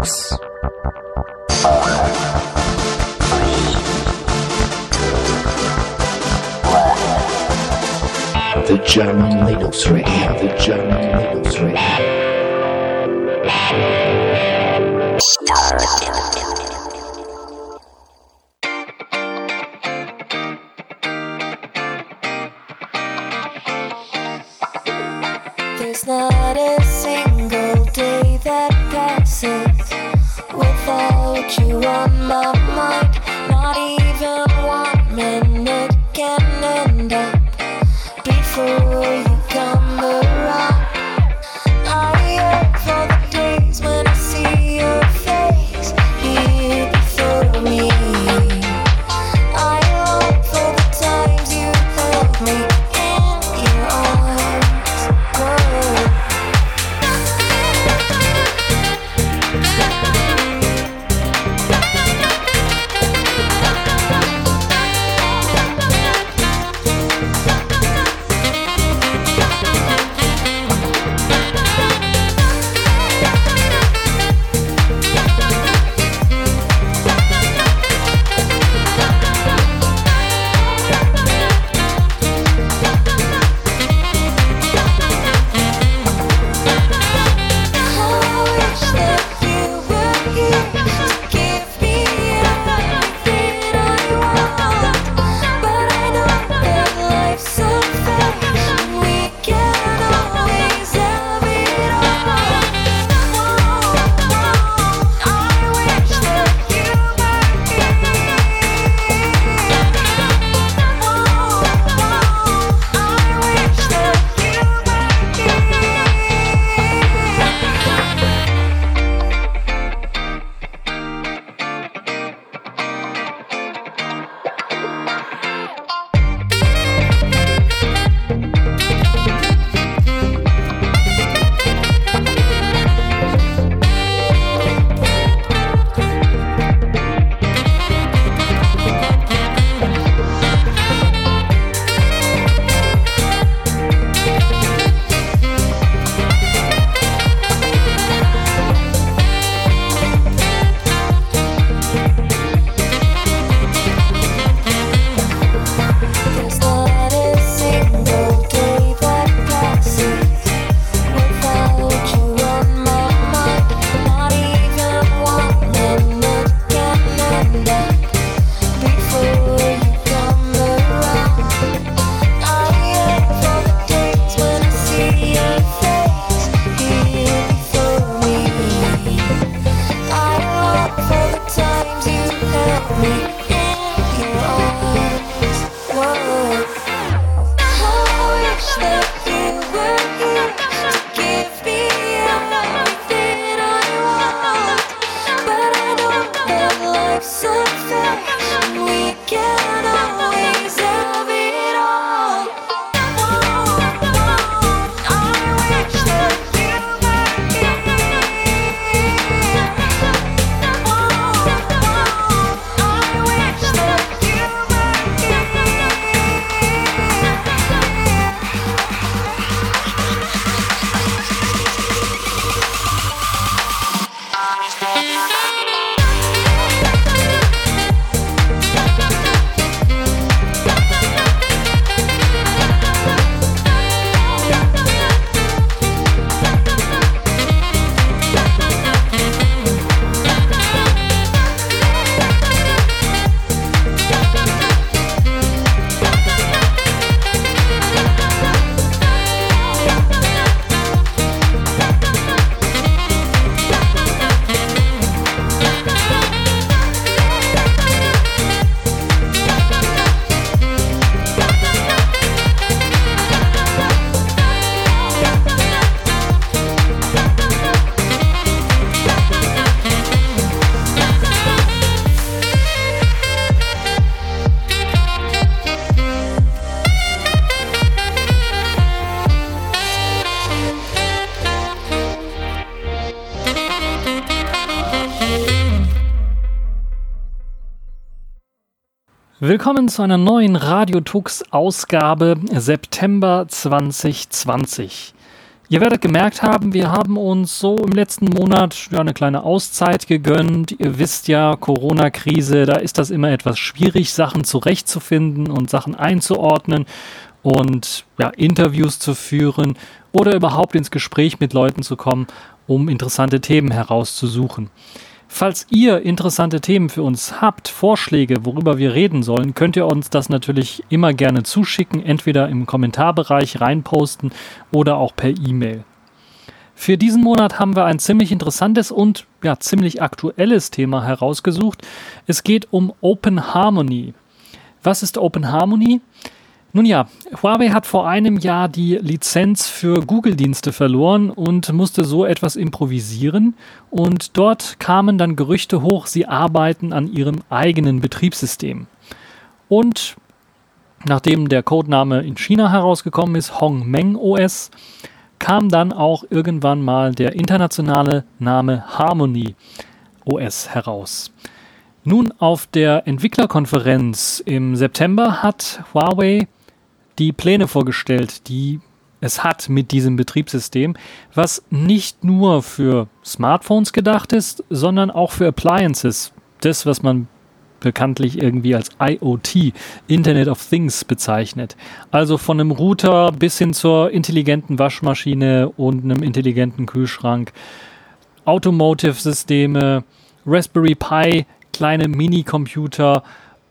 Tux. The German Linux Radio, the German Linux Radio. Willkommen zu einer neuen Radio Tux Ausgabe September 2020. Ihr werdet gemerkt haben, wir haben uns so im letzten Monat eine kleine Auszeit gegönnt. Ihr wisst ja, Corona-Krise, da ist das immer etwas schwierig, Sachen zurechtzufinden und Sachen einzuordnen und ja, Interviews zu führen oder überhaupt ins Gespräch mit Leuten zu kommen, um interessante Themen herauszusuchen. Falls ihr interessante Themen für uns habt, Vorschläge, worüber wir reden sollen, könnt ihr uns das natürlich immer gerne zuschicken, entweder im Kommentarbereich reinposten oder auch per E-Mail. Für diesen Monat haben wir ein ziemlich interessantes und ja, ziemlich aktuelles Thema herausgesucht. Es geht um Open Harmony. Was ist Open Harmony? Nun ja, Huawei hat vor einem Jahr die Lizenz für Google-Dienste verloren und musste so etwas improvisieren. Und dort kamen dann Gerüchte hoch, sie arbeiten an ihrem eigenen Betriebssystem. Und nachdem der Codename in China herausgekommen ist, Hongmeng OS, kam dann auch irgendwann mal der internationale Name Harmony OS heraus. Nun auf der Entwicklerkonferenz im September hat Huawei die Pläne vorgestellt, die es hat mit diesem Betriebssystem, was nicht nur für Smartphones gedacht ist, sondern auch für Appliances. Das, was man bekanntlich irgendwie als IoT, Internet of Things bezeichnet. Also von einem Router bis hin zur intelligenten Waschmaschine und einem intelligenten Kühlschrank, Automotive-Systeme, Raspberry Pi, kleine Minicomputer,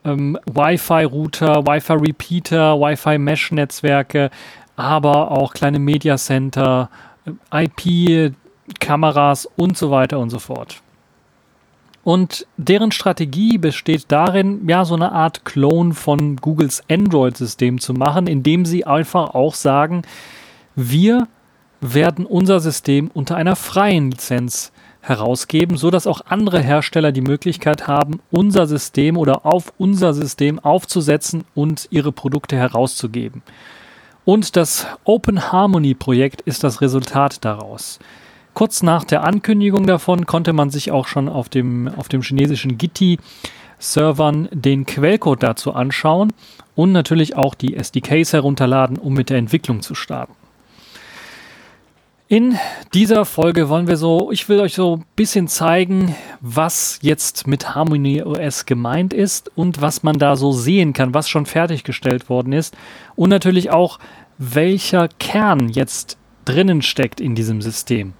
ähm, Wi-Fi-Router, Wi-Fi-Repeater, Wi-Fi-Mesh-Netzwerke, aber auch kleine Media Center, äh, IP-Kameras und so weiter und so fort. Und deren Strategie besteht darin, ja, so eine Art Clone von Googles Android-System zu machen, indem sie einfach auch sagen, wir werden unser System unter einer freien Lizenz herausgeben, so dass auch andere Hersteller die Möglichkeit haben, unser System oder auf unser System aufzusetzen und ihre Produkte herauszugeben. Und das Open Harmony Projekt ist das Resultat daraus. Kurz nach der Ankündigung davon konnte man sich auch schon auf dem, auf dem chinesischen Gitti Servern den Quellcode dazu anschauen und natürlich auch die SDKs herunterladen, um mit der Entwicklung zu starten. In dieser Folge wollen wir so, ich will euch so ein bisschen zeigen, was jetzt mit Harmony OS gemeint ist und was man da so sehen kann, was schon fertiggestellt worden ist und natürlich auch, welcher Kern jetzt drinnen steckt in diesem System.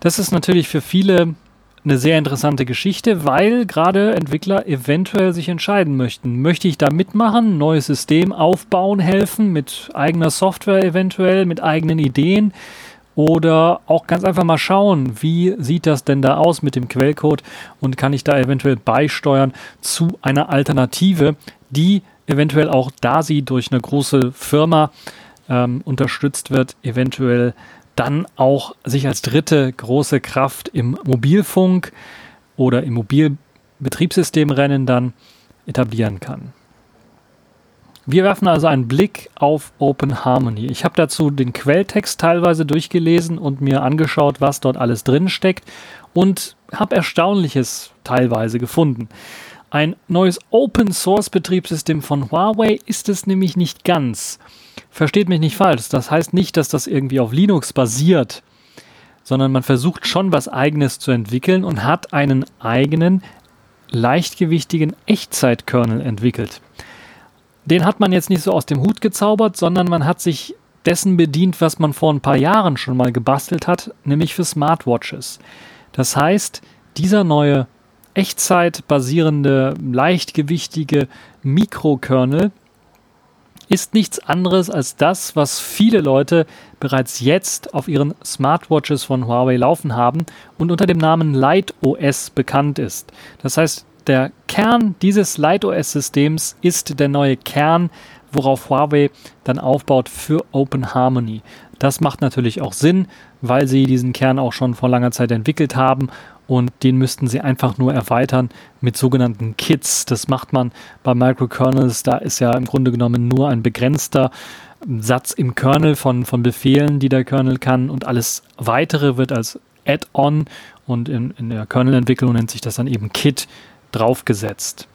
Das ist natürlich für viele eine sehr interessante Geschichte, weil gerade Entwickler eventuell sich entscheiden möchten. Möchte ich da mitmachen, neues System aufbauen, helfen, mit eigener Software eventuell, mit eigenen Ideen? Oder auch ganz einfach mal schauen, wie sieht das denn da aus mit dem Quellcode und kann ich da eventuell beisteuern zu einer Alternative, die eventuell auch, da sie durch eine große Firma ähm, unterstützt wird, eventuell dann auch sich als dritte große Kraft im Mobilfunk oder im Mobilbetriebssystemrennen dann etablieren kann. Wir werfen also einen Blick auf Open Harmony. Ich habe dazu den Quelltext teilweise durchgelesen und mir angeschaut, was dort alles drin steckt und habe Erstaunliches teilweise gefunden. Ein neues Open Source Betriebssystem von Huawei ist es nämlich nicht ganz. Versteht mich nicht falsch, das heißt nicht, dass das irgendwie auf Linux basiert, sondern man versucht schon was eigenes zu entwickeln und hat einen eigenen leichtgewichtigen Echtzeitkernel entwickelt den hat man jetzt nicht so aus dem Hut gezaubert, sondern man hat sich dessen bedient, was man vor ein paar Jahren schon mal gebastelt hat, nämlich für Smartwatches. Das heißt, dieser neue Echtzeit-basierende, leichtgewichtige Mikrokernel ist nichts anderes als das, was viele Leute bereits jetzt auf ihren Smartwatches von Huawei laufen haben und unter dem Namen Light OS bekannt ist. Das heißt, der Kern dieses LightOS-Systems ist der neue Kern, worauf Huawei dann aufbaut für Open Harmony. Das macht natürlich auch Sinn, weil sie diesen Kern auch schon vor langer Zeit entwickelt haben und den müssten sie einfach nur erweitern mit sogenannten Kits. Das macht man bei Microkernels, da ist ja im Grunde genommen nur ein begrenzter Satz im Kernel von, von Befehlen, die der Kernel kann und alles weitere wird als Add-on und in, in der Kernel-Entwicklung nennt sich das dann eben Kit draufgesetzt.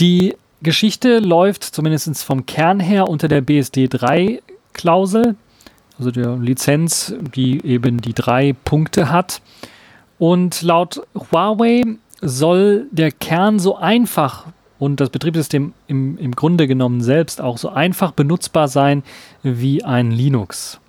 Die Geschichte läuft zumindest vom Kern her unter der BSD 3-Klausel. also der Lizenz, die eben die drei Punkte hat. Und laut Huawei soll der Kern so einfach und das Betriebssystem im, im Grunde genommen selbst auch so einfach benutzbar sein wie ein Linux.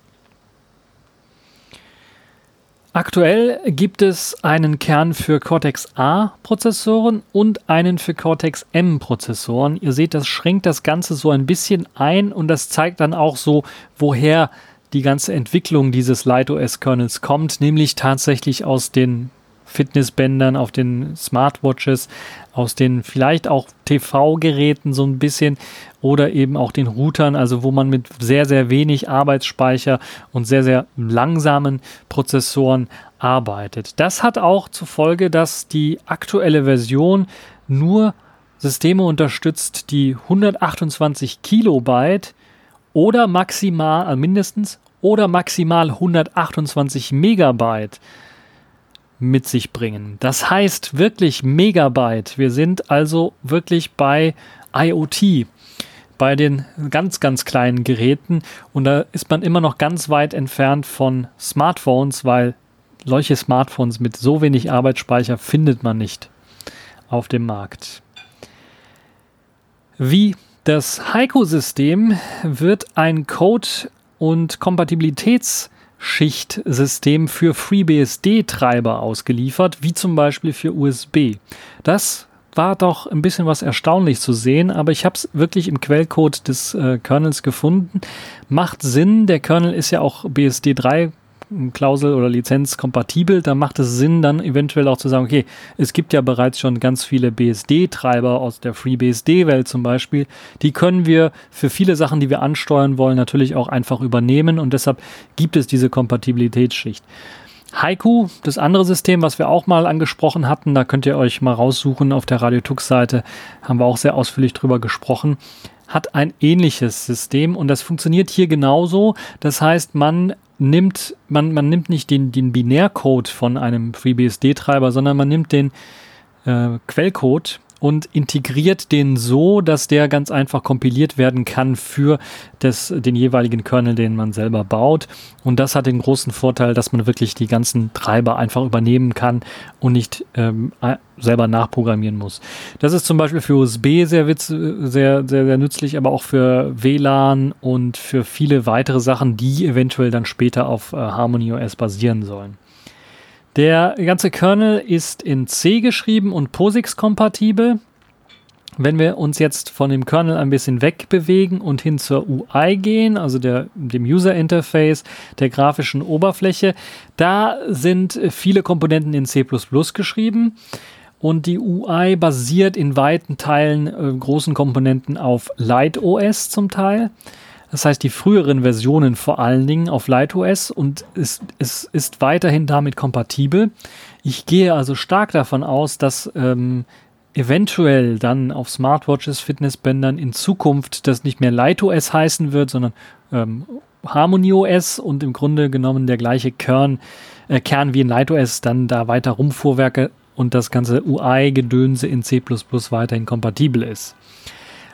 Aktuell gibt es einen Kern für Cortex-A-Prozessoren und einen für Cortex-M-Prozessoren. Ihr seht, das schränkt das Ganze so ein bisschen ein und das zeigt dann auch so, woher die ganze Entwicklung dieses LightOS-Kernels kommt, nämlich tatsächlich aus den Fitnessbändern, auf den Smartwatches, aus den vielleicht auch TV-Geräten so ein bisschen oder eben auch den Routern, also wo man mit sehr, sehr wenig Arbeitsspeicher und sehr, sehr langsamen Prozessoren arbeitet. Das hat auch zur Folge, dass die aktuelle Version nur Systeme unterstützt, die 128 Kilobyte oder maximal, also mindestens, oder maximal 128 Megabyte mit sich bringen. Das heißt wirklich Megabyte. Wir sind also wirklich bei IoT, bei den ganz, ganz kleinen Geräten. Und da ist man immer noch ganz weit entfernt von Smartphones, weil solche Smartphones mit so wenig Arbeitsspeicher findet man nicht auf dem Markt. Wie das Heiko-System wird ein Code- und Kompatibilitäts- Schichtsystem für FreeBSD-Treiber ausgeliefert, wie zum Beispiel für USB. Das war doch ein bisschen was erstaunlich zu sehen, aber ich habe es wirklich im Quellcode des äh, Kernels gefunden. Macht Sinn, der Kernel ist ja auch BSD 3 Klausel oder Lizenz kompatibel, dann macht es Sinn, dann eventuell auch zu sagen, okay, es gibt ja bereits schon ganz viele BSD-Treiber aus der FreeBSD-Welt zum Beispiel. Die können wir für viele Sachen, die wir ansteuern wollen, natürlich auch einfach übernehmen und deshalb gibt es diese Kompatibilitätsschicht. Haiku, das andere System, was wir auch mal angesprochen hatten, da könnt ihr euch mal raussuchen auf der Radio Tux Seite, haben wir auch sehr ausführlich drüber gesprochen, hat ein ähnliches System und das funktioniert hier genauso. Das heißt, man nimmt, man, man nimmt nicht den, den Binärcode von einem FreeBSD-Treiber, sondern man nimmt den äh, Quellcode und integriert den so, dass der ganz einfach kompiliert werden kann für das, den jeweiligen Kernel, den man selber baut. Und das hat den großen Vorteil, dass man wirklich die ganzen Treiber einfach übernehmen kann und nicht ähm, selber nachprogrammieren muss. Das ist zum Beispiel für USB sehr, witz, sehr, sehr, sehr nützlich, aber auch für WLAN und für viele weitere Sachen, die eventuell dann später auf äh, Harmony OS basieren sollen. Der ganze Kernel ist in C geschrieben und POSIX-kompatibel. Wenn wir uns jetzt von dem Kernel ein bisschen wegbewegen und hin zur UI gehen, also der, dem User Interface, der grafischen Oberfläche, da sind viele Komponenten in C geschrieben. Und die UI basiert in weiten Teilen, äh, großen Komponenten auf LightOS zum Teil. Das heißt, die früheren Versionen vor allen Dingen auf LightOS und es, es ist weiterhin damit kompatibel. Ich gehe also stark davon aus, dass ähm, eventuell dann auf Smartwatches, Fitnessbändern in Zukunft das nicht mehr LightOS heißen wird, sondern ähm, HarmonyOS und im Grunde genommen der gleiche Kern, äh, Kern wie in LightOS dann da weiter rumfuhrwerke und das ganze UI-Gedönse in C++ weiterhin kompatibel ist.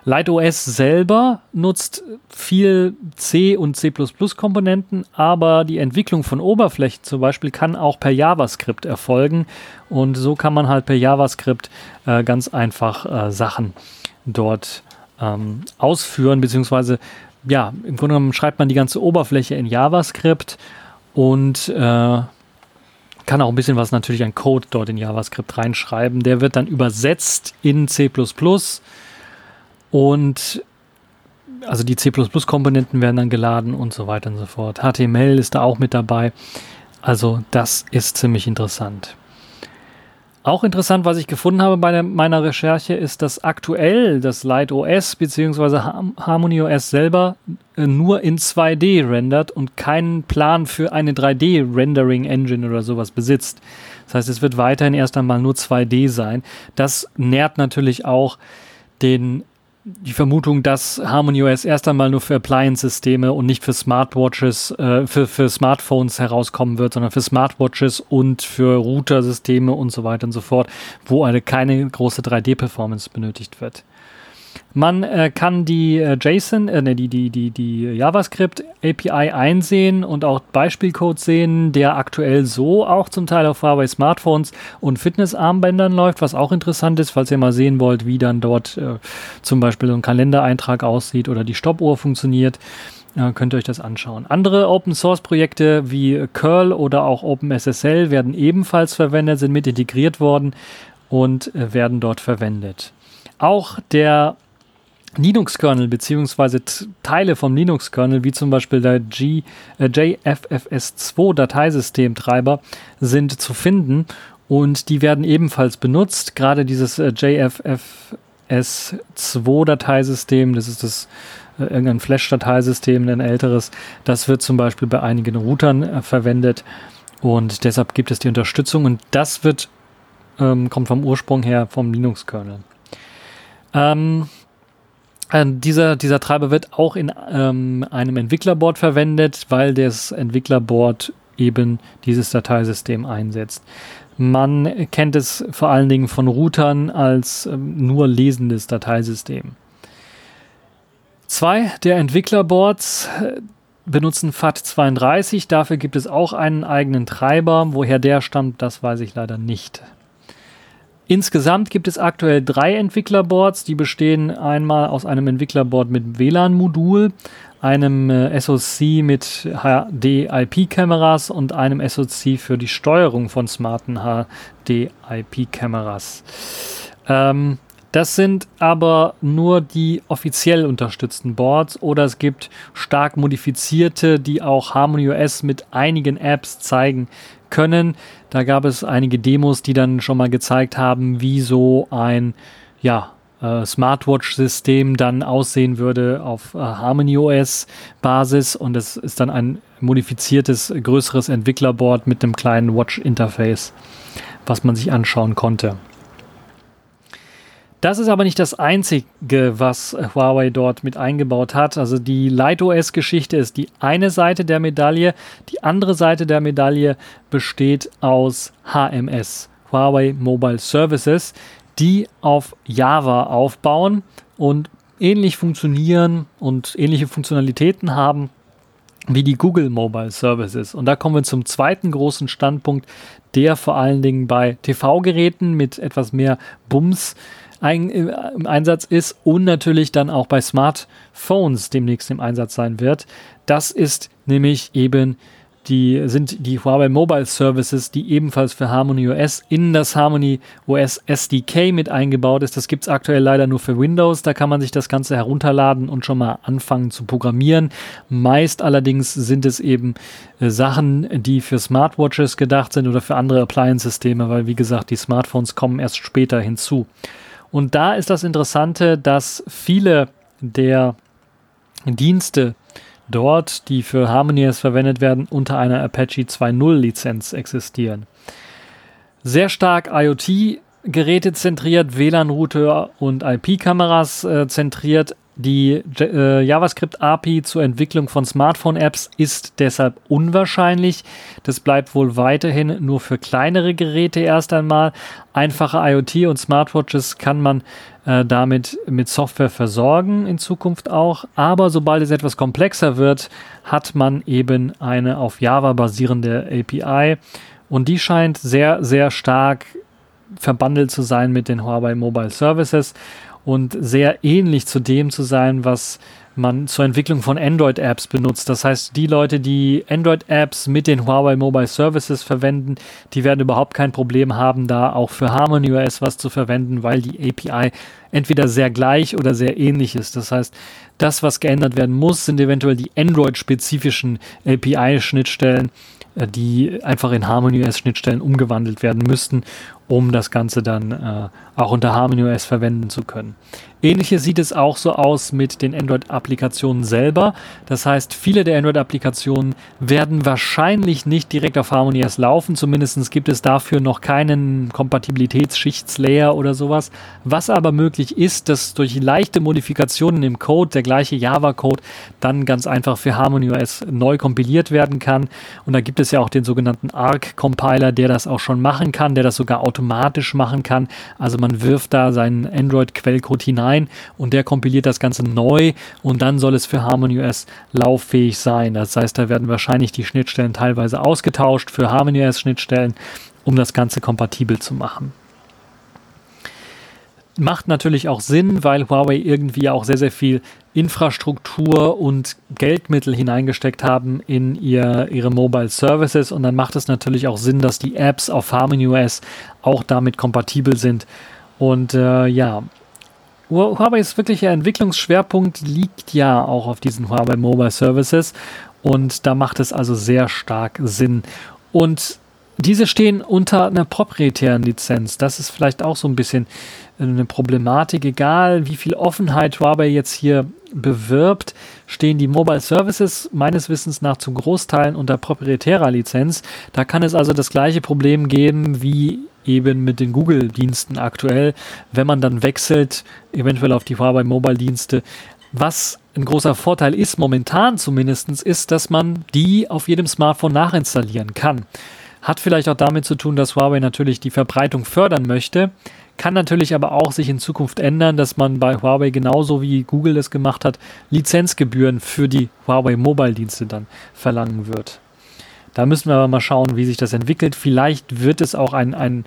LightOS selber nutzt viel C und C Komponenten, aber die Entwicklung von Oberflächen zum Beispiel kann auch per JavaScript erfolgen. Und so kann man halt per JavaScript äh, ganz einfach äh, Sachen dort ähm, ausführen, beziehungsweise ja, im Grunde genommen schreibt man die ganze Oberfläche in JavaScript und äh, kann auch ein bisschen was natürlich an Code dort in JavaScript reinschreiben. Der wird dann übersetzt in C++ und also die C++-Komponenten werden dann geladen und so weiter und so fort. HTML ist da auch mit dabei. Also das ist ziemlich interessant. Auch interessant, was ich gefunden habe bei der, meiner Recherche, ist, dass aktuell das Light OS bzw. Harmony OS selber äh, nur in 2D rendert und keinen Plan für eine 3D-Rendering-Engine oder sowas besitzt. Das heißt, es wird weiterhin erst einmal nur 2D sein. Das nährt natürlich auch den die Vermutung, dass Harmony OS erst einmal nur für Appliance-Systeme und nicht für Smartwatches, äh, für, für Smartphones herauskommen wird, sondern für Smartwatches und für Router-Systeme und so weiter und so fort, wo eine keine große 3D-Performance benötigt wird. Man äh, kann die äh, JSON, äh, ne, die, die, die, die JavaScript API einsehen und auch Beispielcode sehen, der aktuell so auch zum Teil auf Huawei Smartphones und Fitnessarmbändern läuft, was auch interessant ist, falls ihr mal sehen wollt, wie dann dort äh, zum Beispiel so ein Kalendereintrag aussieht oder die Stoppuhr funktioniert. Ja, könnt ihr euch das anschauen. Andere Open Source Projekte wie Curl oder auch OpenSSL werden ebenfalls verwendet, sind mit integriert worden und äh, werden dort verwendet. Auch der Linux-Kernel beziehungsweise Teile vom Linux-Kernel, wie zum Beispiel der G, äh, JFFS2 Dateisystemtreiber, sind zu finden und die werden ebenfalls benutzt. Gerade dieses äh, JFFS2 Dateisystem, das ist das äh, irgendein Flash-Dateisystem, ein älteres, das wird zum Beispiel bei einigen Routern äh, verwendet und deshalb gibt es die Unterstützung und das wird ähm, kommt vom Ursprung her vom Linux-Kernel. Ähm, äh, dieser, dieser Treiber wird auch in ähm, einem Entwicklerboard verwendet, weil das Entwicklerboard eben dieses Dateisystem einsetzt. Man kennt es vor allen Dingen von Routern als ähm, nur lesendes Dateisystem. Zwei der Entwicklerboards äh, benutzen FAT32. Dafür gibt es auch einen eigenen Treiber. Woher der stammt, das weiß ich leider nicht. Insgesamt gibt es aktuell drei Entwicklerboards. Die bestehen einmal aus einem Entwicklerboard mit WLAN-Modul, einem äh, SoC mit HD-IP-Kameras und einem SoC für die Steuerung von smarten HD-IP-Kameras. Ähm, das sind aber nur die offiziell unterstützten Boards oder es gibt stark modifizierte, die auch Harmony OS mit einigen Apps zeigen können. Da gab es einige Demos, die dann schon mal gezeigt haben, wie so ein ja, äh, Smartwatch-System dann aussehen würde auf äh, Harmony OS Basis und es ist dann ein modifiziertes, größeres Entwicklerboard mit einem kleinen Watch-Interface, was man sich anschauen konnte. Das ist aber nicht das Einzige, was Huawei dort mit eingebaut hat. Also die LightOS-Geschichte ist die eine Seite der Medaille. Die andere Seite der Medaille besteht aus HMS, Huawei Mobile Services, die auf Java aufbauen und ähnlich funktionieren und ähnliche Funktionalitäten haben wie die Google Mobile Services. Und da kommen wir zum zweiten großen Standpunkt, der vor allen Dingen bei TV-Geräten mit etwas mehr Bums ein, im Einsatz ist und natürlich dann auch bei Smartphones demnächst im Einsatz sein wird. Das ist nämlich eben die sind die Huawei Mobile Services, die ebenfalls für Harmony OS in das Harmony OS SDK mit eingebaut ist. Das gibt es aktuell leider nur für Windows. Da kann man sich das Ganze herunterladen und schon mal anfangen zu programmieren. Meist allerdings sind es eben äh, Sachen, die für Smartwatches gedacht sind oder für andere Appliance-Systeme, weil wie gesagt, die Smartphones kommen erst später hinzu. Und da ist das Interessante, dass viele der Dienste dort, die für HarmonyOS verwendet werden, unter einer Apache 2.0 Lizenz existieren. Sehr stark IoT-Geräte zentriert, WLAN-Router und IP-Kameras äh, zentriert. Die äh, JavaScript-API zur Entwicklung von Smartphone-Apps ist deshalb unwahrscheinlich. Das bleibt wohl weiterhin nur für kleinere Geräte erst einmal. Einfache IoT und Smartwatches kann man äh, damit mit Software versorgen in Zukunft auch. Aber sobald es etwas komplexer wird, hat man eben eine auf Java basierende API. Und die scheint sehr, sehr stark verbandelt zu sein mit den Huawei Mobile Services und sehr ähnlich zu dem zu sein, was man zur Entwicklung von Android-Apps benutzt. Das heißt, die Leute, die Android-Apps mit den Huawei Mobile Services verwenden, die werden überhaupt kein Problem haben, da auch für Harmony OS was zu verwenden, weil die API entweder sehr gleich oder sehr ähnlich ist. Das heißt, das, was geändert werden muss, sind eventuell die Android-spezifischen API-Schnittstellen, äh, die einfach in Harmony OS Schnittstellen umgewandelt werden müssten, um das Ganze dann äh, auch unter Harmony OS verwenden zu können. Ähnliches sieht es auch so aus mit den Android-Applikationen selber. Das heißt, viele der Android-Applikationen werden wahrscheinlich nicht direkt auf Harmony OS laufen. Zumindest gibt es dafür noch keinen Kompatibilitätsschichtslayer oder sowas. Was aber möglich ist, dass durch leichte Modifikationen im Code, der gleiche Java-Code, dann ganz einfach für Harmony OS neu kompiliert werden kann. Und da gibt es ja auch den sogenannten ARC-Compiler, der das auch schon machen kann, der das sogar automatisch automatisch machen kann. Also man wirft da seinen Android-Quellcode hinein und der kompiliert das Ganze neu und dann soll es für HarmonyOS lauffähig sein. Das heißt, da werden wahrscheinlich die Schnittstellen teilweise ausgetauscht für HarmonyOS-Schnittstellen, um das Ganze kompatibel zu machen. Macht natürlich auch Sinn, weil Huawei irgendwie auch sehr, sehr viel Infrastruktur und Geldmittel hineingesteckt haben in ihr, ihre Mobile Services und dann macht es natürlich auch Sinn, dass die Apps auf HarmonyOS auch damit kompatibel sind. Und äh, ja, Huawei's wirklicher Entwicklungsschwerpunkt liegt ja auch auf diesen Huawei Mobile Services und da macht es also sehr stark Sinn. Und diese stehen unter einer proprietären Lizenz. Das ist vielleicht auch so ein bisschen eine Problematik. Egal, wie viel Offenheit Huawei jetzt hier bewirbt, stehen die Mobile Services meines Wissens nach zu Großteilen unter proprietärer Lizenz. Da kann es also das gleiche Problem geben wie eben mit den Google-Diensten aktuell, wenn man dann wechselt, eventuell auf die Huawei Mobile-Dienste. Was ein großer Vorteil ist, momentan zumindest, ist, dass man die auf jedem Smartphone nachinstallieren kann. Hat vielleicht auch damit zu tun, dass Huawei natürlich die Verbreitung fördern möchte. Kann natürlich aber auch sich in Zukunft ändern, dass man bei Huawei genauso wie Google es gemacht hat, Lizenzgebühren für die Huawei Mobile Dienste dann verlangen wird. Da müssen wir aber mal schauen, wie sich das entwickelt. Vielleicht wird es auch ein, ein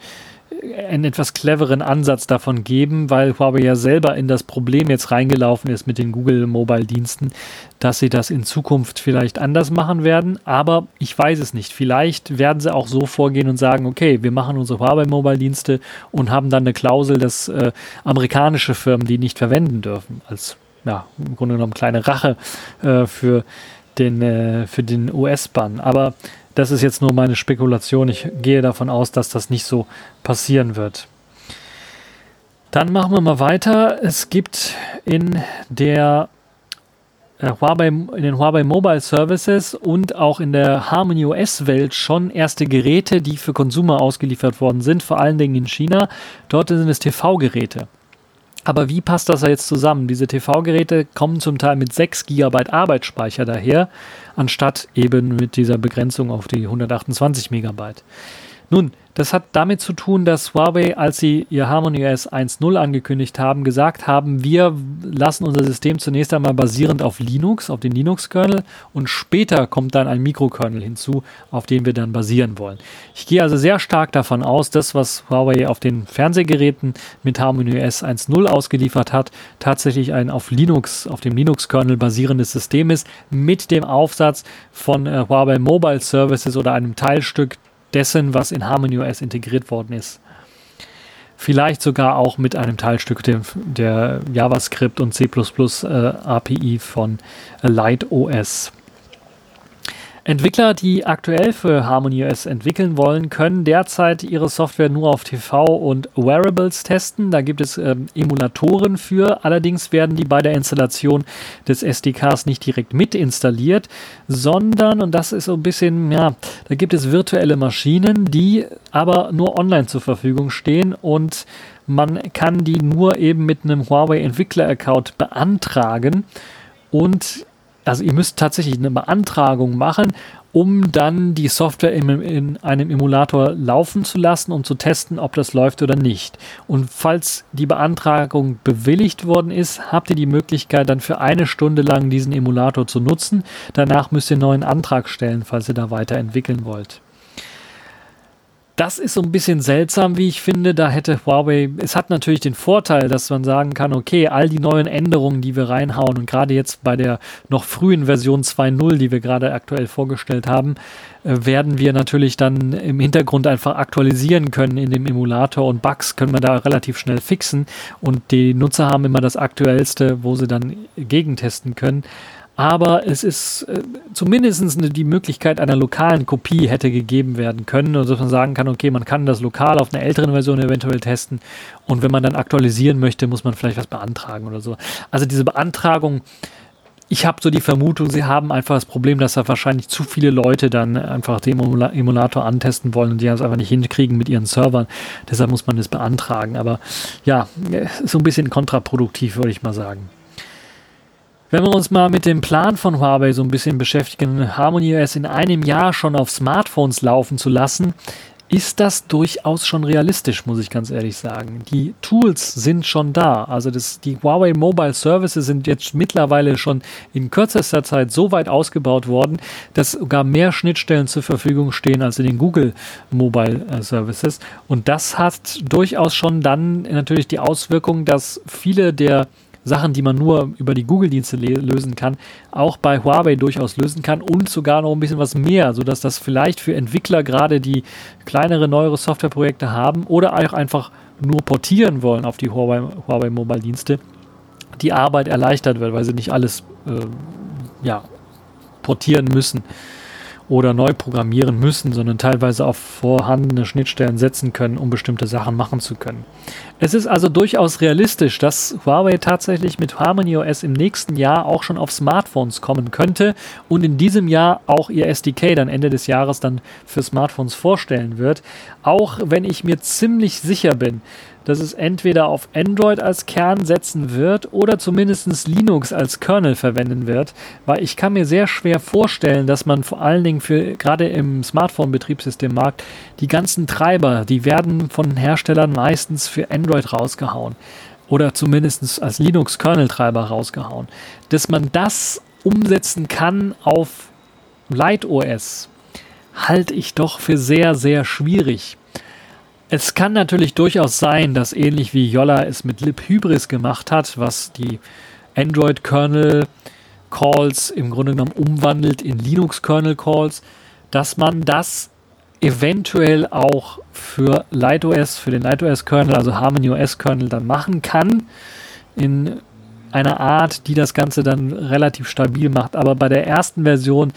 einen etwas cleveren Ansatz davon geben, weil Huawei ja selber in das Problem jetzt reingelaufen ist mit den Google Mobile Diensten, dass sie das in Zukunft vielleicht anders machen werden. Aber ich weiß es nicht. Vielleicht werden sie auch so vorgehen und sagen, okay, wir machen unsere Huawei Mobile Dienste und haben dann eine Klausel, dass äh, amerikanische Firmen die nicht verwenden dürfen. Als ja, im Grunde genommen kleine Rache äh, für den, äh, den US-Bann. Aber das ist jetzt nur meine Spekulation. Ich gehe davon aus, dass das nicht so passieren wird. Dann machen wir mal weiter. Es gibt in der äh, Huawei, in den Huawei Mobile Services und auch in der Harmony OS Welt schon erste Geräte, die für Konsumer ausgeliefert worden sind, vor allen Dingen in China. Dort sind es TV-Geräte. Aber wie passt das jetzt zusammen? Diese TV-Geräte kommen zum Teil mit 6 GB Arbeitsspeicher daher, anstatt eben mit dieser Begrenzung auf die 128 Megabyte. Nun, das hat damit zu tun, dass Huawei, als sie ihr Harmony OS 1.0 angekündigt haben, gesagt haben, wir lassen unser System zunächst einmal basierend auf Linux, auf den Linux-Kernel und später kommt dann ein Mikrokernel hinzu, auf den wir dann basieren wollen. Ich gehe also sehr stark davon aus, dass was Huawei auf den Fernsehgeräten mit Harmony OS 1.0 ausgeliefert hat, tatsächlich ein auf Linux, auf dem Linux-Kernel basierendes System ist, mit dem Aufsatz von äh, Huawei Mobile Services oder einem Teilstück dessen, was in HarmonyOS integriert worden ist. Vielleicht sogar auch mit einem Teilstück der, der JavaScript und C äh, API von LightOS. Entwickler, die aktuell für HarmonyOS entwickeln wollen, können derzeit ihre Software nur auf TV und Wearables testen. Da gibt es ähm, Emulatoren für. Allerdings werden die bei der Installation des SDKs nicht direkt mit installiert, sondern, und das ist so ein bisschen, ja, da gibt es virtuelle Maschinen, die aber nur online zur Verfügung stehen und man kann die nur eben mit einem Huawei Entwickler-Account beantragen und also ihr müsst tatsächlich eine Beantragung machen, um dann die Software in, in, einem Emulator laufen zu lassen, um zu testen, ob das läuft oder nicht. Und falls die Beantragung bewilligt worden ist, habt ihr die Möglichkeit, dann für eine Stunde lang diesen Emulator zu nutzen. Danach müsst ihr einen neuen Antrag stellen, falls ihr da weiterentwickeln wollt. Das ist so ein bisschen seltsam, wie ich finde. Da hätte Huawei, es hat natürlich den Vorteil, dass man sagen kann, okay, all die neuen Änderungen, die wir reinhauen und gerade jetzt bei der noch frühen Version 2.0, die wir gerade aktuell vorgestellt haben, äh, werden wir natürlich dann im Hintergrund einfach aktualisieren können in dem Emulator und Bugs können wir da relativ schnell fixen und die Nutzer haben immer das aktuellste, wo sie dann gegentesten können aber es ist äh, zumindest die Möglichkeit einer lokalen Kopie hätte gegeben werden können, also dass man sagen kann, okay, man kann das lokal auf einer älteren Version eventuell testen und wenn man dann aktualisieren möchte, muss man vielleicht was beantragen oder so. Also diese Beantragung, ich habe so die Vermutung, sie haben einfach das Problem, dass da wahrscheinlich zu viele Leute dann einfach den Emulator antesten wollen und die es einfach nicht hinkriegen mit ihren Servern. Deshalb muss man das beantragen. Aber ja, so ein bisschen kontraproduktiv, würde ich mal sagen. Wenn wir uns mal mit dem Plan von Huawei so ein bisschen beschäftigen, Harmony OS in einem Jahr schon auf Smartphones laufen zu lassen, ist das durchaus schon realistisch, muss ich ganz ehrlich sagen. Die Tools sind schon da. Also das, die Huawei Mobile Services sind jetzt mittlerweile schon in kürzester Zeit so weit ausgebaut worden, dass sogar mehr Schnittstellen zur Verfügung stehen als in den Google Mobile äh, Services. Und das hat durchaus schon dann natürlich die Auswirkung, dass viele der Sachen, die man nur über die Google-Dienste lösen kann, auch bei Huawei durchaus lösen kann und sogar noch ein bisschen was mehr, sodass das vielleicht für Entwickler gerade, die kleinere, neuere Softwareprojekte haben oder auch einfach nur portieren wollen auf die Huawei, Huawei Mobile-Dienste, die Arbeit erleichtert wird, weil sie nicht alles äh, ja, portieren müssen oder neu programmieren müssen, sondern teilweise auf vorhandene Schnittstellen setzen können, um bestimmte Sachen machen zu können. Es ist also durchaus realistisch, dass Huawei tatsächlich mit Harmony OS im nächsten Jahr auch schon auf Smartphones kommen könnte und in diesem Jahr auch ihr SDK dann Ende des Jahres dann für Smartphones vorstellen wird. Auch wenn ich mir ziemlich sicher bin, dass es entweder auf Android als Kern setzen wird oder zumindest Linux als Kernel verwenden wird, weil ich kann mir sehr schwer vorstellen, dass man vor allen Dingen für gerade im Smartphone-Betriebssystemmarkt die ganzen Treiber, die werden von Herstellern meistens für Android rausgehauen oder zumindest als Linux-Kernel-Treiber rausgehauen, dass man das umsetzen kann auf Light OS, halte ich doch für sehr, sehr schwierig. Es kann natürlich durchaus sein, dass ähnlich wie Yolla es mit libhybris gemacht hat, was die Android-Kernel-Calls im Grunde genommen umwandelt in Linux-Kernel-Calls, dass man das eventuell auch für LightOS, für den LightOS-Kernel, also Harmony OS-Kernel dann machen kann, in einer Art, die das Ganze dann relativ stabil macht. Aber bei der ersten Version,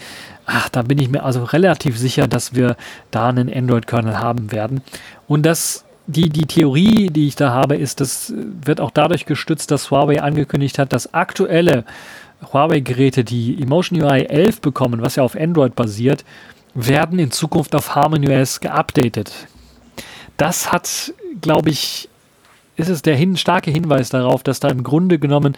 ach, da bin ich mir also relativ sicher, dass wir da einen Android-Kernel haben werden. Und das die, die Theorie, die ich da habe, ist, das wird auch dadurch gestützt, dass Huawei angekündigt hat, dass aktuelle Huawei-Geräte, die Emotion UI 11 bekommen, was ja auf Android basiert, werden in Zukunft auf Harmony OS geupdatet. Das hat, glaube ich, ist es der hin, starke Hinweis darauf, dass da im Grunde genommen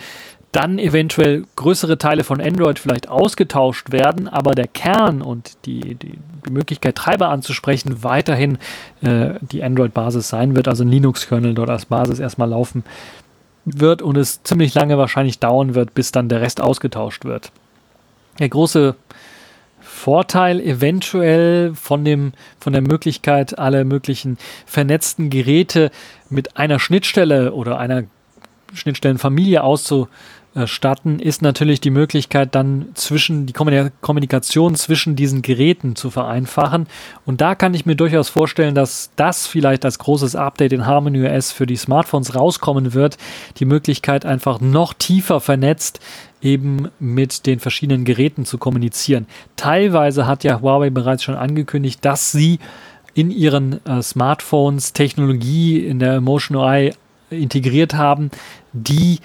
dann eventuell größere Teile von Android vielleicht ausgetauscht werden, aber der Kern und die, die, die Möglichkeit, Treiber anzusprechen, weiterhin äh, die Android-Basis sein wird, also ein Linux-Kernel dort als Basis erstmal laufen wird und es ziemlich lange wahrscheinlich dauern wird, bis dann der Rest ausgetauscht wird. Der große Vorteil eventuell von dem, von der Möglichkeit, alle möglichen vernetzten Geräte mit einer Schnittstelle oder einer Schnittstellenfamilie auszustatten, ist natürlich die Möglichkeit, dann zwischen die Kommunikation zwischen diesen Geräten zu vereinfachen. Und da kann ich mir durchaus vorstellen, dass das vielleicht als großes Update in Harmony OS für die Smartphones rauskommen wird. Die Möglichkeit, einfach noch tiefer vernetzt eben mit den verschiedenen Geräten zu kommunizieren. Teilweise hat ja Huawei bereits schon angekündigt, dass sie in ihren äh, Smartphones Technologie in der Emotion UI integriert haben, die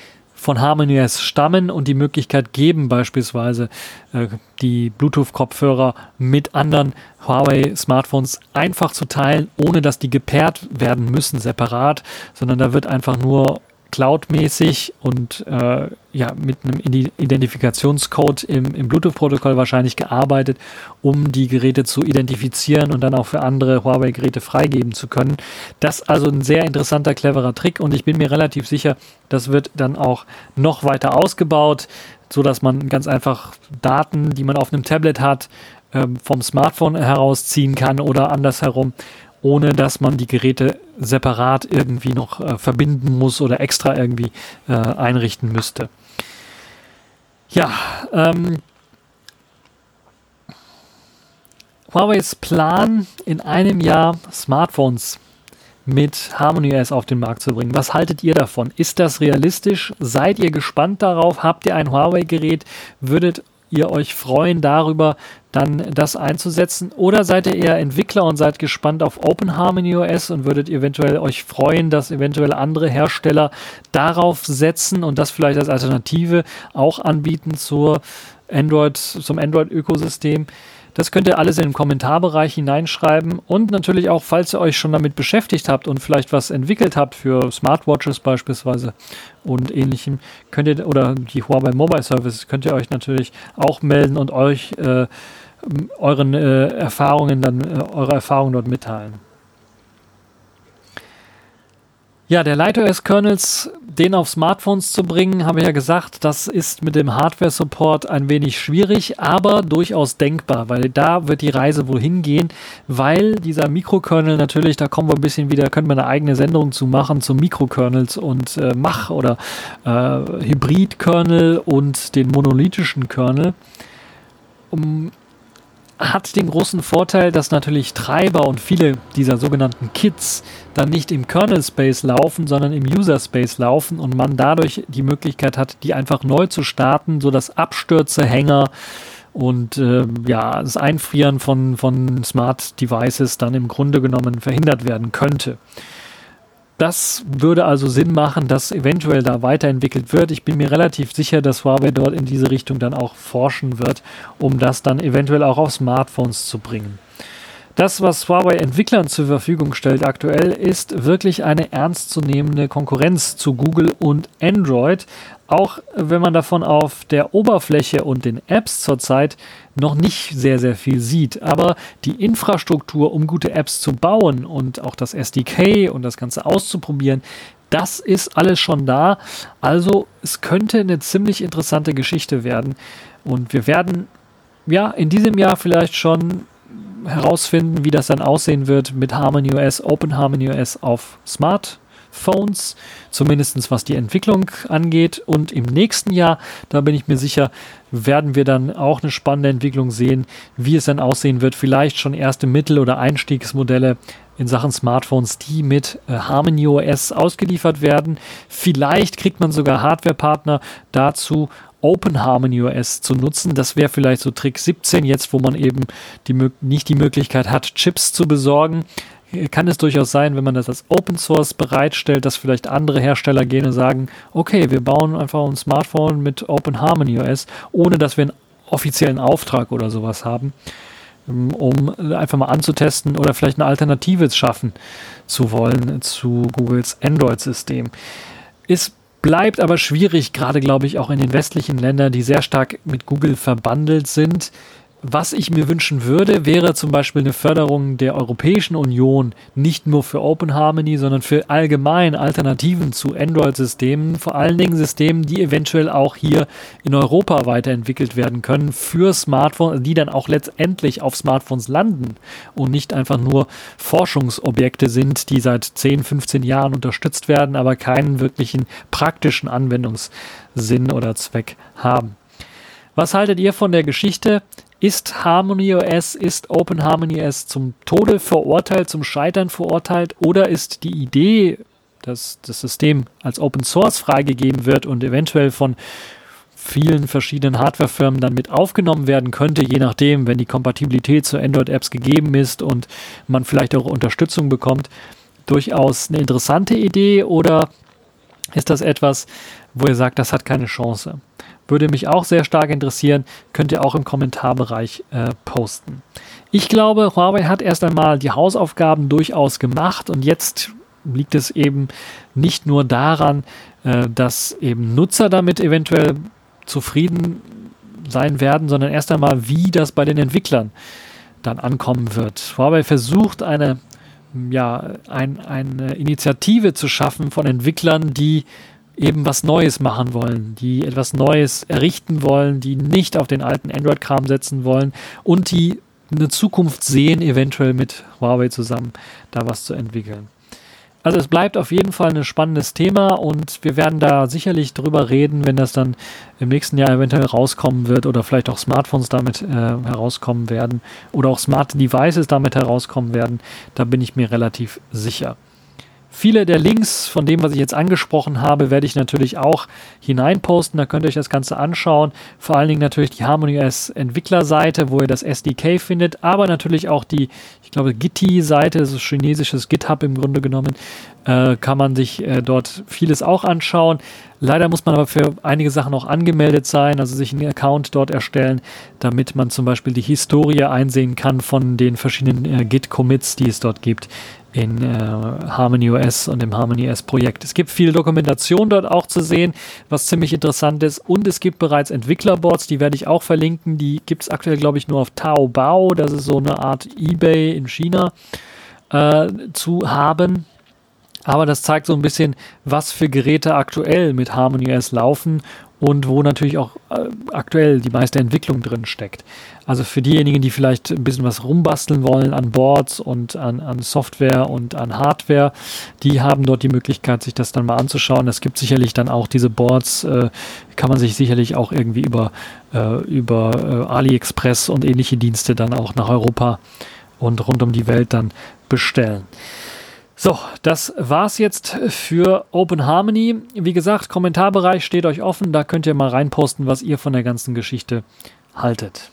von HarmonyOS stammen und die Möglichkeit geben, beispielsweise äh, die Bluetooth-Kopfhörer mit anderen Huawei-Smartphones einfach zu teilen, ohne dass die gepaart werden müssen separat, sondern da wird einfach nur cloudmäßig und äh, ja, mit einem Identifikationscode im, im Bluetooth-Protokoll wahrscheinlich gearbeitet, um die Geräte zu identifizieren und dann auch für andere Huawei-Geräte freigeben zu können. Das ist also ein sehr interessanter, cleverer Trick und ich bin mir relativ sicher, das wird dann auch noch weiter ausgebaut, so dass man ganz einfach Daten, die man auf einem Tablet hat, ähm, vom Smartphone herausziehen kann oder andersherum ohne dass man die Geräte separat irgendwie noch äh, verbinden muss oder extra irgendwie äh, einrichten müsste. Ja, ähm, Huawei's Plan, in einem Jahr Smartphones mit Harmony OS auf den Markt zu bringen. Was haltet ihr davon? Ist das realistisch? Seid ihr gespannt darauf? Habt ihr ein Huawei-Gerät? Würdet ihr euch freuen darüber, dann das einzusetzen? Oder seid ihr eher Entwickler und seid gespannt auf Open Harmony OS und würdet eventuell euch freuen, dass eventuell andere Hersteller darauf setzen und das vielleicht als Alternative auch anbieten zur Android, zum Android-Ökosystem? Das könnt ihr alles in den Kommentarbereich hineinschreiben und natürlich auch, falls ihr euch schon damit beschäftigt habt und vielleicht was entwickelt habt für Smartwatches beispielsweise und ähnlichem, könnt ihr oder die Huawei Mobile Services könnt ihr euch natürlich auch melden und euch äh, euren äh, Erfahrungen dann äh, eure Erfahrungen dort mitteilen. Ja, der LightOS-Kernels, den auf Smartphones zu bringen, habe ich ja gesagt, das ist mit dem Hardware-Support ein wenig schwierig, aber durchaus denkbar, weil da wird die Reise wohl hingehen, weil dieser Mikrokernel natürlich, da kommen wir ein bisschen wieder, können wir eine eigene Sendung zu machen, zu Mikrokernels und äh, Mach- oder äh, Hybrid-Kernel und den monolithischen Kernel. Um, hat den großen Vorteil, dass natürlich Treiber und viele dieser sogenannten Kits dann nicht im Kernel Space laufen, sondern im User Space laufen und man dadurch die Möglichkeit hat, die einfach neu zu starten, sodass Abstürze, Hänger und äh, ja, das Einfrieren von, von Smart Devices dann im Grunde genommen verhindert werden könnte. Das würde also Sinn machen, dass eventuell da weiterentwickelt wird. Ich bin mir relativ sicher, dass Huawei dort in diese Richtung dann auch forschen wird, um das dann eventuell auch auf Smartphones zu bringen. Das, was Huawei Entwicklern zur Verfügung stellt aktuell, ist wirklich eine ernstzunehmende Konkurrenz zu Google und Android, auch wenn man davon auf der Oberfläche und den Apps zurzeit noch nicht sehr, sehr viel sieht. Aber die Infrastruktur, um gute Apps zu bauen und auch das SDK und das Ganze auszuprobieren, das ist alles schon da. Also es könnte eine ziemlich interessante Geschichte werden. Und wir werden ja in diesem Jahr vielleicht schon herausfinden, wie das dann aussehen wird mit Harmony OS, Open Harmony OS auf Smartphones, zumindest was die Entwicklung angeht. Und im nächsten Jahr, da bin ich mir sicher, werden wir dann auch eine spannende Entwicklung sehen, wie es dann aussehen wird. Vielleicht schon erste Mittel- oder Einstiegsmodelle in Sachen Smartphones, die mit äh, Harmony OS ausgeliefert werden. Vielleicht kriegt man sogar Hardwarepartner dazu, Open Harmony OS zu nutzen. Das wäre vielleicht so Trick 17 jetzt, wo man eben die, nicht die Möglichkeit hat, Chips zu besorgen. Kann es durchaus sein, wenn man das als Open Source bereitstellt, dass vielleicht andere Hersteller gehen und sagen, okay, wir bauen einfach ein Smartphone mit Open Harmony OS, ohne dass wir einen offiziellen Auftrag oder sowas haben, um einfach mal anzutesten oder vielleicht eine Alternative schaffen zu wollen zu Googles Android-System. Ist Bleibt aber schwierig, gerade glaube ich auch in den westlichen Ländern, die sehr stark mit Google verbandelt sind, was ich mir wünschen würde, wäre zum Beispiel eine Förderung der Europäischen Union, nicht nur für Open Harmony, sondern für allgemein Alternativen zu Android-Systemen, vor allen Dingen Systemen, die eventuell auch hier in Europa weiterentwickelt werden können für Smartphones, die dann auch letztendlich auf Smartphones landen und nicht einfach nur Forschungsobjekte sind, die seit 10, 15 Jahren unterstützt werden, aber keinen wirklichen praktischen Anwendungssinn oder Zweck haben. Was haltet ihr von der Geschichte? Ist Harmony OS, ist Open Harmony OS zum Tode verurteilt, zum Scheitern verurteilt oder ist die Idee, dass das System als Open Source freigegeben wird und eventuell von vielen verschiedenen Hardwarefirmen dann mit aufgenommen werden könnte, je nachdem, wenn die Kompatibilität zu Android-Apps gegeben ist und man vielleicht auch Unterstützung bekommt, durchaus eine interessante Idee oder ist das etwas, wo ihr sagt, das hat keine Chance? Würde mich auch sehr stark interessieren. Könnt ihr auch im Kommentarbereich äh, posten. Ich glaube, Huawei hat erst einmal die Hausaufgaben durchaus gemacht und jetzt liegt es eben nicht nur daran, äh, dass eben Nutzer damit eventuell zufrieden sein werden, sondern erst einmal, wie das bei den Entwicklern dann ankommen wird. Huawei versucht eine, ja, ein, eine Initiative zu schaffen von Entwicklern, die eben was Neues machen wollen, die etwas Neues errichten wollen, die nicht auf den alten Android-Kram setzen wollen und die eine Zukunft sehen, eventuell mit Huawei zusammen da was zu entwickeln. Also es bleibt auf jeden Fall ein spannendes Thema und wir werden da sicherlich drüber reden, wenn das dann im nächsten Jahr eventuell rauskommen wird oder vielleicht auch Smartphones damit äh, herauskommen werden oder auch Smart Devices damit herauskommen werden. Da bin ich mir relativ sicher. Viele der Links von dem, was ich jetzt angesprochen habe, werde ich natürlich auch hineinposten. Da könnt ihr euch das Ganze anschauen. Vor allen Dingen natürlich die HarmonyOS Entwicklerseite, wo ihr das SDK findet, aber natürlich auch die, ich glaube, Gitti-Seite, das ist chinesisches GitHub im Grunde genommen, äh, kann man sich äh, dort vieles auch anschauen. Leider muss man aber für einige Sachen auch angemeldet sein, also sich einen Account dort erstellen, damit man zum Beispiel die Historie einsehen kann von den verschiedenen äh, Git-Commits, die es dort gibt in äh, Harmony OS und im Harmony OS Projekt. Es gibt viel Dokumentation dort auch zu sehen, was ziemlich interessant ist. Und es gibt bereits Entwicklerboards, die werde ich auch verlinken. Die gibt es aktuell, glaube ich, nur auf Taobao. Das ist so eine Art Ebay in China äh, zu haben. Aber das zeigt so ein bisschen, was für Geräte aktuell mit Harmony OS laufen und wo natürlich auch äh, aktuell die meiste Entwicklung drin steckt. Also für diejenigen, die vielleicht ein bisschen was rumbasteln wollen an Boards und an, an Software und an Hardware, die haben dort die Möglichkeit, sich das dann mal anzuschauen. Es gibt sicherlich dann auch diese Boards, äh, kann man sich sicherlich auch irgendwie über, äh, über äh, AliExpress und ähnliche Dienste dann auch nach Europa und rund um die Welt dann bestellen. So, das war's jetzt für Open Harmony. Wie gesagt, Kommentarbereich steht euch offen. Da könnt ihr mal reinposten, was ihr von der ganzen Geschichte haltet.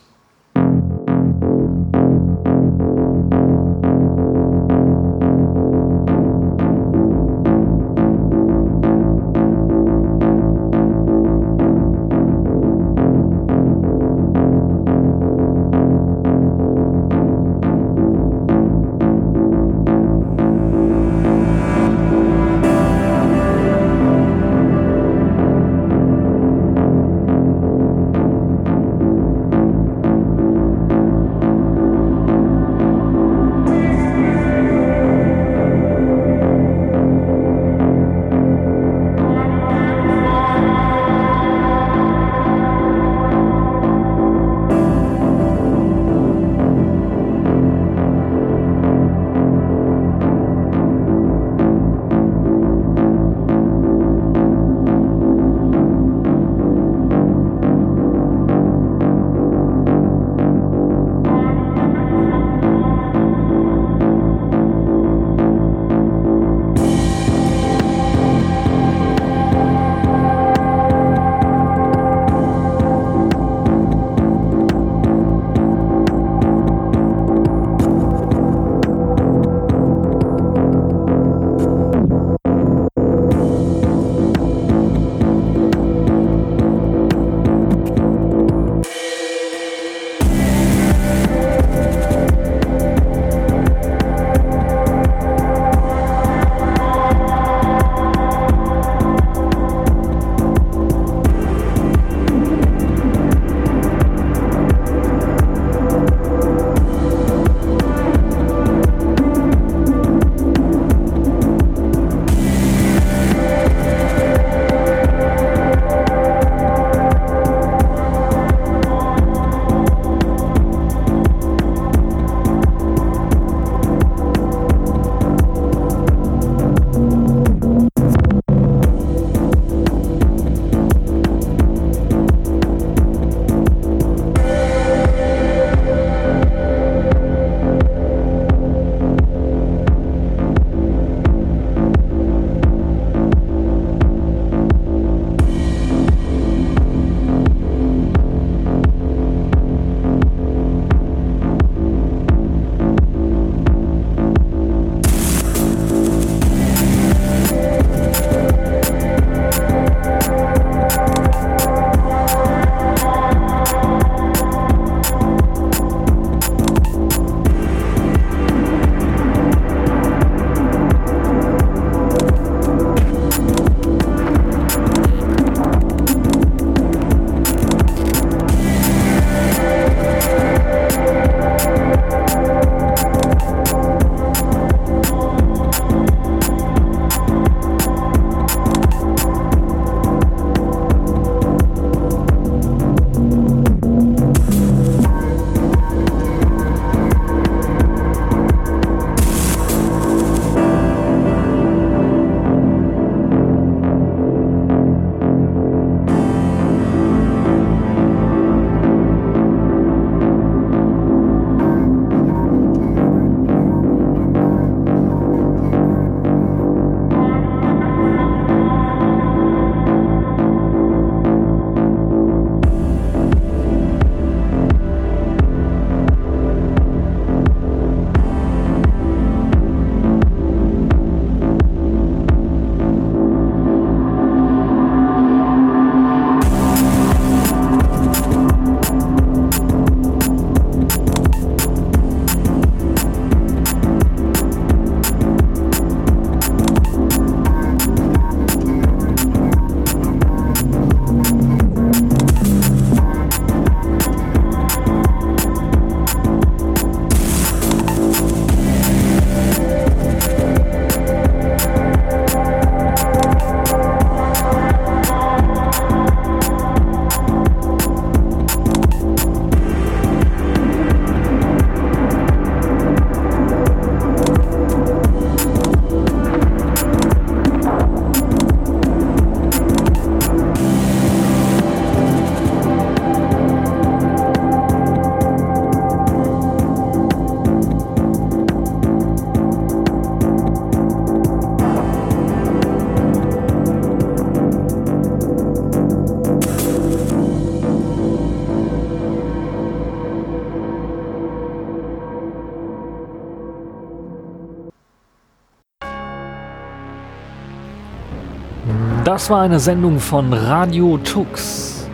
Das war eine Sendung von Radio Tux.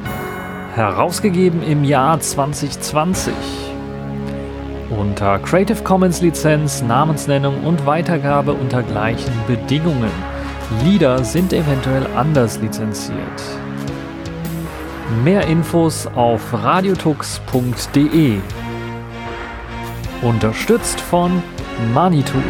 Herausgegeben im Jahr 2020. Unter Creative Commons Lizenz, Namensnennung und Weitergabe unter gleichen Bedingungen. Lieder sind eventuell anders lizenziert. Mehr Infos auf radiotux.de. Unterstützt von Manitou.